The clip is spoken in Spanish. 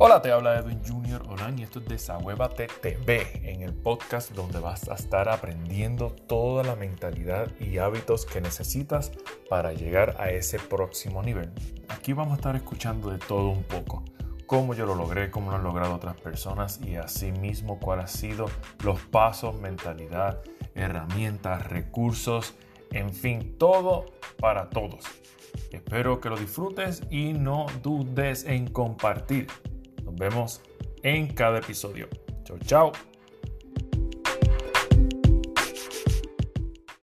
Hola, te habla Edwin Junior Olan y esto es Desahuévate TV, en el podcast donde vas a estar aprendiendo toda la mentalidad y hábitos que necesitas para llegar a ese próximo nivel. Aquí vamos a estar escuchando de todo un poco, cómo yo lo logré, cómo lo han logrado otras personas y asimismo cuáles han sido los pasos, mentalidad, herramientas, recursos, en fin, todo para todos. Espero que lo disfrutes y no dudes en compartir. Vemos en cada episodio. Chao, chao.